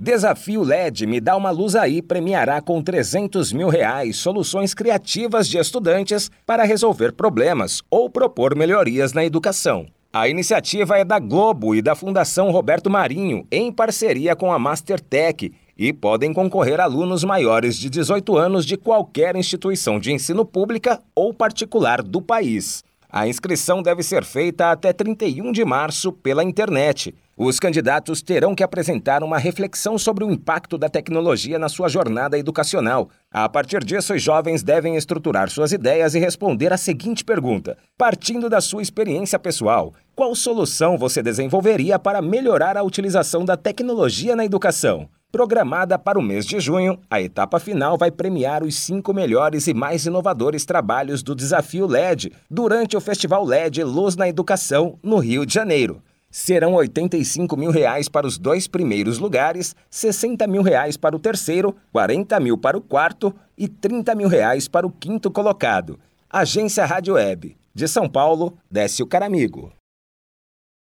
Desafio LED Me Dá Uma Luz Aí premiará com 300 mil reais soluções criativas de estudantes para resolver problemas ou propor melhorias na educação. A iniciativa é da Globo e da Fundação Roberto Marinho, em parceria com a Mastertech, e podem concorrer alunos maiores de 18 anos de qualquer instituição de ensino pública ou particular do país. A inscrição deve ser feita até 31 de março pela internet. Os candidatos terão que apresentar uma reflexão sobre o impacto da tecnologia na sua jornada educacional. A partir disso, os jovens devem estruturar suas ideias e responder a seguinte pergunta: partindo da sua experiência pessoal, qual solução você desenvolveria para melhorar a utilização da tecnologia na educação? Programada para o mês de junho, a etapa final vai premiar os cinco melhores e mais inovadores trabalhos do Desafio LED durante o Festival LED Luz na Educação, no Rio de Janeiro. Serão 85 mil reais para os dois primeiros lugares, 60 mil reais para o terceiro, 40 mil para o quarto e 30 mil reais para o quinto colocado. Agência Rádio Web. De São Paulo, Décio Caramigo.